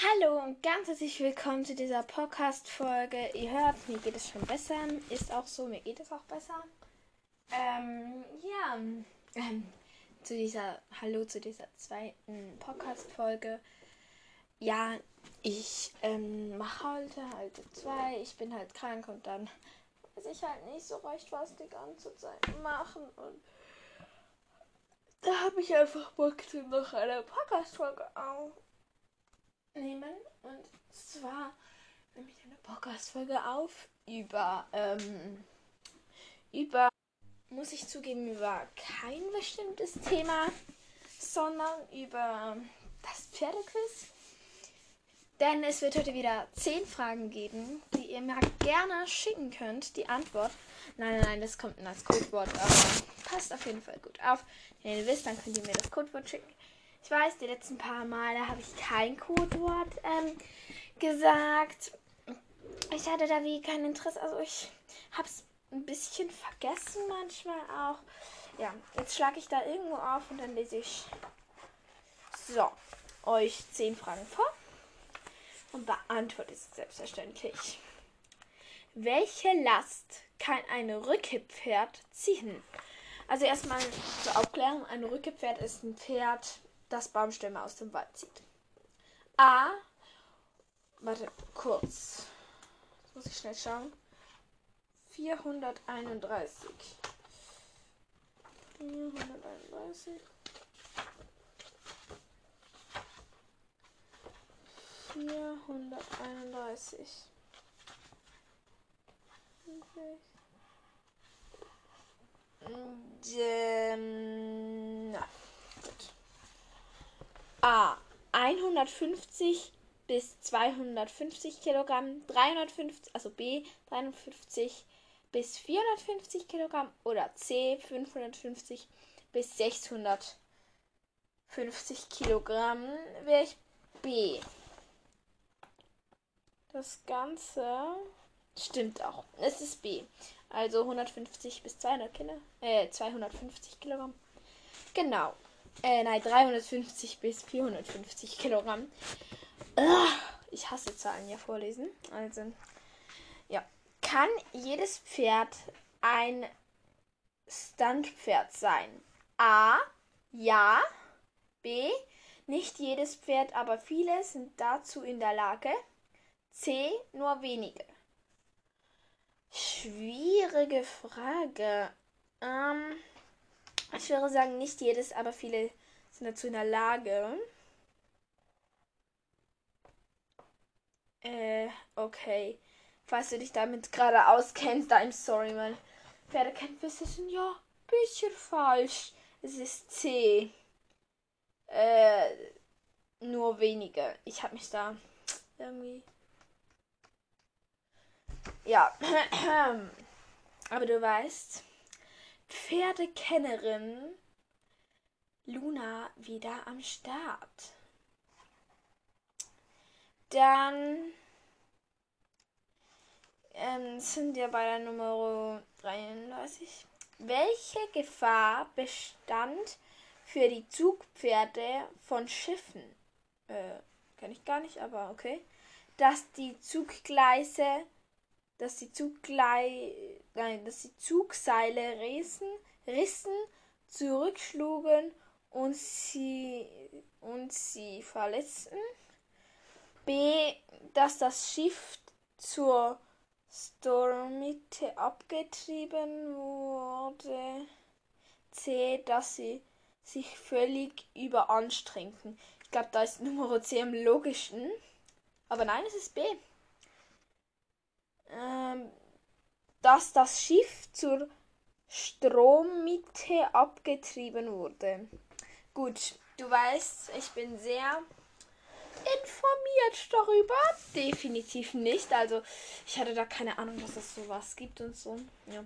Hallo und ganz herzlich willkommen zu dieser Podcast-Folge. Ihr hört, mir geht es schon besser. Ist auch so, mir geht es auch besser. Ähm, ja, ähm, zu dieser, hallo zu dieser zweiten Podcast-Folge. Ja, ich ähm, mache heute halt zwei. Ich bin halt krank und dann weiß ich halt nicht so recht, was die ganze Zeit machen. Und da habe ich einfach Bock, noch eine Podcast-Folge auf nehmen. Und zwar nehme ich eine Podcast-Folge auf über, ähm, über, muss ich zugeben, über kein bestimmtes Thema, sondern über das Pferdequiz. Denn es wird heute wieder zehn Fragen geben, die ihr mir gerne schicken könnt. Die Antwort. Nein, nein, nein, das kommt als Codewort, aber passt auf jeden Fall gut auf. Wenn ihr wisst, dann könnt ihr mir das Codewort schicken. Ich weiß, die letzten paar Male habe ich kein Codewort ähm, gesagt. Ich hatte da wie kein Interesse. Also ich habe es ein bisschen vergessen manchmal auch. Ja, jetzt schlage ich da irgendwo auf und dann lese ich so euch zehn Fragen vor und beantworte es selbstverständlich. Welche Last kann ein Rückepferd ziehen? Also erstmal zur Aufklärung, ein Rückepferd ist ein Pferd, das Baumstämme aus dem Wald zieht. A. Warte, kurz. Jetzt muss ich schnell schauen. 431. 431. 431. Okay. Ähm, na. A 150 bis 250 Kilogramm, 350, also B 350 bis 450 Kilogramm oder C 550 bis 650 Kilogramm wäre ich B. Das Ganze stimmt auch. Es ist B. Also 150 bis 200 Kilo, äh, 250 Kilogramm. Genau. Äh, nein, 350 bis 450 Kilogramm. Ich hasse Zahlen ja vorlesen. Also, ja. Kann jedes Pferd ein Standpferd sein? A. Ja. B. Nicht jedes Pferd, aber viele sind dazu in der Lage. C. Nur wenige. Schwierige Frage. Ähm. Ich würde sagen, nicht jedes, aber viele sind dazu in der Lage. Äh, okay. Falls du dich damit gerade auskennst, I'm sorry, mein Pferdekenntnisse sind ja ein bisschen falsch. Es ist C. Äh, nur wenige. Ich habe mich da irgendwie. Ja. Aber du weißt. Pferdekennerin Luna wieder am Start. Dann ähm, sind wir bei der Nummer 33. Welche Gefahr bestand für die Zugpferde von Schiffen? Äh, kann ich gar nicht, aber okay. Dass die Zuggleise dass die, Zuglei nein, dass die Zugseile rissen, rissen, zurückschlugen und sie, und sie verletzten. B. Dass das Schiff zur Stormitte abgetrieben wurde. C. Dass sie sich völlig überanstrengten. Ich glaube, da ist Nummer C am logischsten. Aber nein, es ist B ähm, dass das Schiff zur Strommitte abgetrieben wurde. Gut, du weißt, ich bin sehr informiert darüber. Definitiv nicht. Also, ich hatte da keine Ahnung, dass es sowas gibt und so. Ja.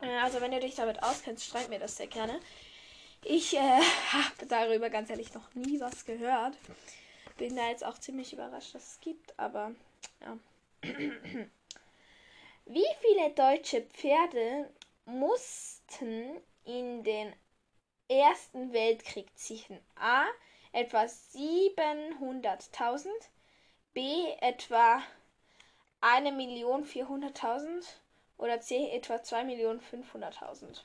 Äh, also, wenn du dich damit auskennst, schreib mir das sehr gerne. Ich äh, habe darüber ganz ehrlich noch nie was gehört. Bin da jetzt auch ziemlich überrascht, dass es gibt, aber ja. Wie viele deutsche Pferde mussten in den Ersten Weltkrieg ziehen? A. etwa 700.000, B etwa 1.400.000 oder C etwa 2.500.000.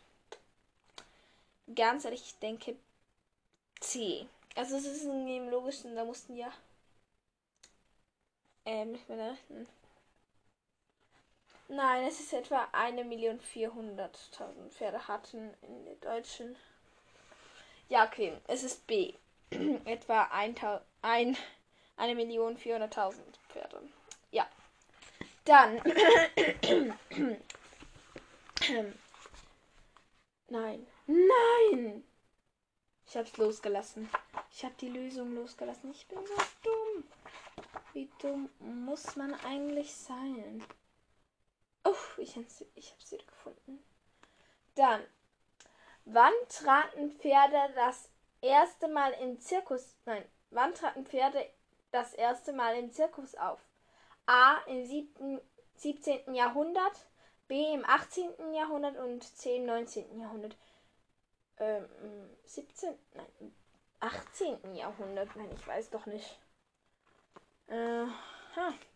Ganz ehrlich, ich denke C. Also es ist im logischen, da mussten ja ähm, nicht mehr rechnen. Nein, es ist etwa 1.400.000 Pferde hatten in der deutschen. Ja, okay, es ist B. etwa 1.400.000 Pferde. Ja. Dann. Nein. Nein! Ich hab's losgelassen. Ich hab die Lösung losgelassen. Ich bin so dumm. Wie dumm muss man eigentlich sein? Oh, ich ich hab's wieder gefunden. Dann. Wann traten Pferde das erste Mal im Zirkus? Nein, wann traten Pferde das erste Mal im Zirkus auf? A. im 7, 17. Jahrhundert, B. im 18. Jahrhundert und C. im 19. Jahrhundert. Ähm, 17. Nein, 18. Jahrhundert. Nein, ich weiß doch nicht. Äh,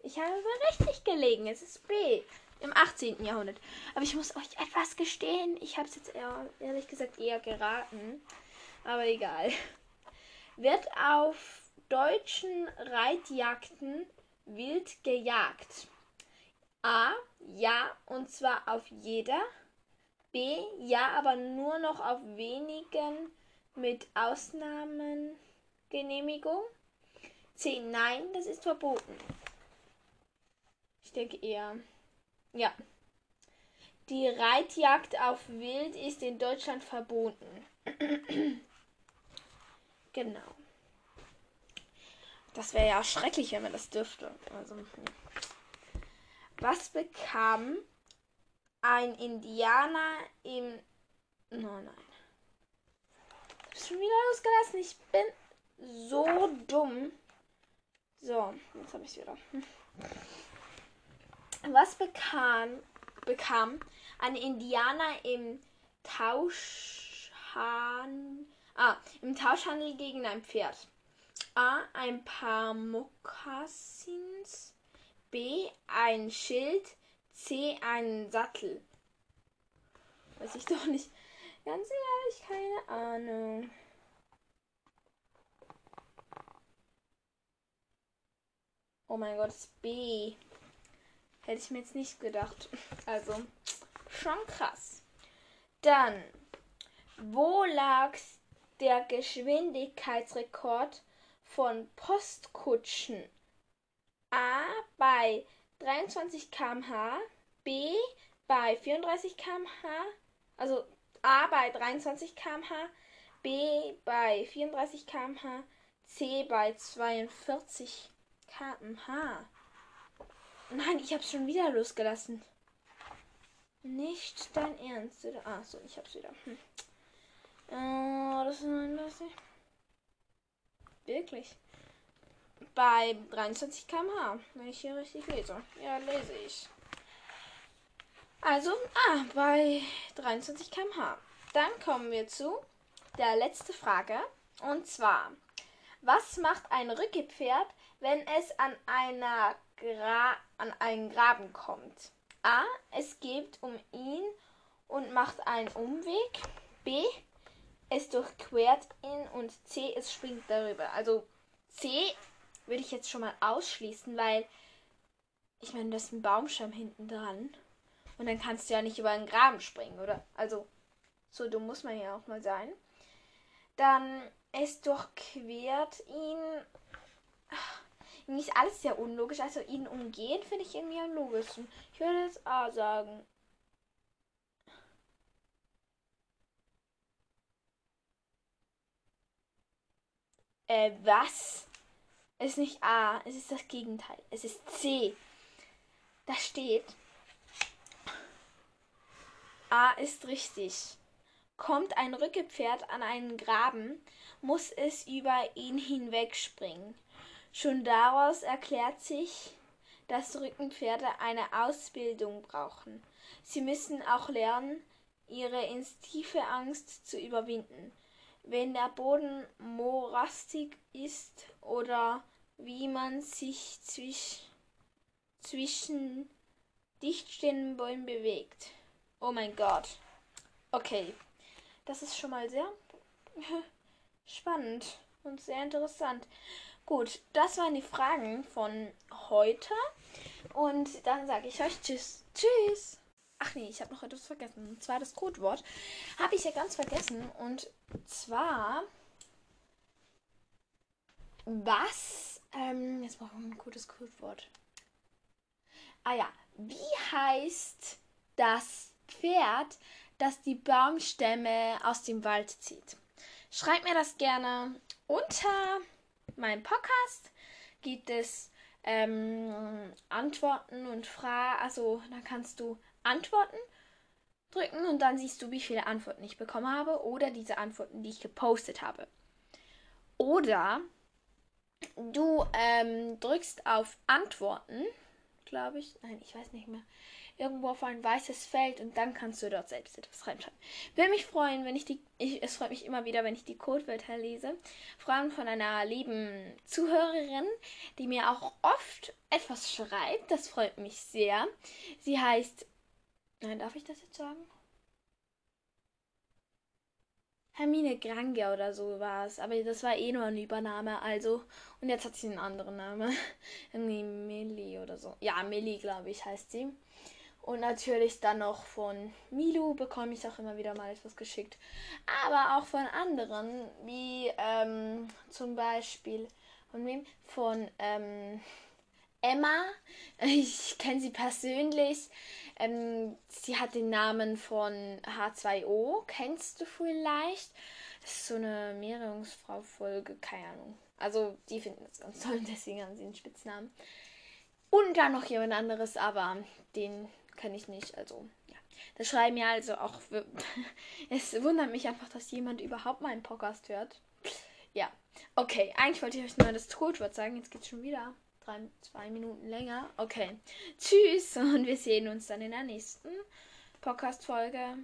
ich habe richtig gelegen. Es ist B im 18. Jahrhundert. Aber ich muss euch etwas gestehen. Ich habe es jetzt ehrlich gesagt eher geraten. Aber egal. Wird auf deutschen Reitjagden wild gejagt? A. Ja, und zwar auf jeder. B. Ja, aber nur noch auf wenigen mit Ausnahmengenehmigung. C. Nein, das ist verboten. Ich denke eher. Ja. Die Reitjagd auf Wild ist in Deutschland verboten. genau. Das wäre ja schrecklich, wenn man das dürfte. Also, was bekam ein Indianer im. Oh nein. Ich hab's schon wieder losgelassen. Ich bin so dumm. So, jetzt habe ich wieder. Hm. Was bekam, bekam ein Indianer im Tauschhandel, ah, im Tauschhandel gegen ein Pferd? A. Ein paar Mokassins. B. Ein Schild. C. Ein Sattel. Weiß ich doch nicht. Ganz ehrlich, keine Ahnung. Oh mein Gott, B. Hätte ich mir jetzt nicht gedacht. Also, schon krass. Dann, wo lag der Geschwindigkeitsrekord von Postkutschen? A bei 23 km/h, B bei 34 km/h, also A bei 23 km/h, B bei 34 km/h, C bei 42 km/h. Nein, ich hab's schon wieder losgelassen. Nicht dein Ernst, oder? Ah, so, ich hab's wieder. Hm. Oh, das ist ein Wirklich bei 23 km/h, wenn ich hier richtig lese. Ja, lese ich. Also, ah, bei 23 km/h. Dann kommen wir zu der letzten Frage. Und zwar, was macht ein Rückgepferd, wenn es an, einer Gra an einen Graben kommt? A. Es geht um ihn und macht einen Umweg. B. Es durchquert ihn. Und C. Es springt darüber. Also C würde ich jetzt schon mal ausschließen, weil ich meine, das ist ein Baumstamm hinten dran. Und dann kannst du ja nicht über einen Graben springen, oder? Also, so dumm muss man ja auch mal sein. Dann, es durchquert ihn. Ach, irgendwie ist alles sehr unlogisch. Also, ihn umgehen finde ich irgendwie am logischsten. Ich würde jetzt A sagen. Äh, was? Es ist nicht A, es ist das Gegenteil. Es ist C. Da steht. A ist richtig. Kommt ein Rückepferd an einen Graben, muss es über ihn hinwegspringen. Schon daraus erklärt sich, dass Rückenpferde eine Ausbildung brauchen. Sie müssen auch lernen, ihre instinktive Angst zu überwinden. wenn der Boden morastig ist oder wie man sich zwisch zwischen dichtstehenden Bäumen bewegt. Oh mein Gott. Okay, das ist schon mal sehr spannend und sehr interessant. Gut, das waren die Fragen von heute. Und dann sage ich euch Tschüss. Tschüss. Ach nee, ich habe noch etwas vergessen. Und zwar das Codewort. Habe ich ja ganz vergessen. Und zwar. Was? Ähm, jetzt brauchen wir ein gutes Codewort. Ah ja. Wie heißt das Pferd, das die Baumstämme aus dem Wald zieht? Schreibt mir das gerne unter meinem Podcast. Gibt es ähm, Antworten und Fragen. Also, da kannst du Antworten drücken und dann siehst du, wie viele Antworten ich bekommen habe oder diese Antworten, die ich gepostet habe. Oder du ähm, drückst auf Antworten, glaube ich. Nein, ich weiß nicht mehr irgendwo auf ein weißes Feld und dann kannst du dort selbst etwas reinschreiben. Würde mich freuen, wenn ich die, ich, es freut mich immer wieder, wenn ich die Codewörter lese. Allem von einer lieben Zuhörerin, die mir auch oft etwas schreibt. Das freut mich sehr. Sie heißt, nein, darf ich das jetzt sagen? Hermine Grange oder so war es. Aber das war eh nur ein Übername, also. Und jetzt hat sie einen anderen Namen. Irgendwie Millie oder so. Ja, Millie, glaube ich, heißt sie. Und natürlich dann noch von Milu bekomme ich auch immer wieder mal etwas geschickt. Aber auch von anderen, wie ähm, zum Beispiel von wem? Von ähm, Emma. Ich kenne sie persönlich. Ähm, sie hat den Namen von H2O. Kennst du vielleicht? Das ist so eine Meerjungsfrau-Folge, keine Ahnung. Also, die finden das ganz toll, deswegen haben sie einen Spitznamen. Und dann noch jemand anderes, aber den kenne ich nicht. Also, ja. Das schreiben ja also auch. es wundert mich einfach, dass jemand überhaupt meinen Podcast hört. Ja. Okay, eigentlich wollte ich euch nur das Codewort sagen. Jetzt geht es schon wieder. Drei, zwei Minuten länger. Okay. Tschüss und wir sehen uns dann in der nächsten Podcast-Folge.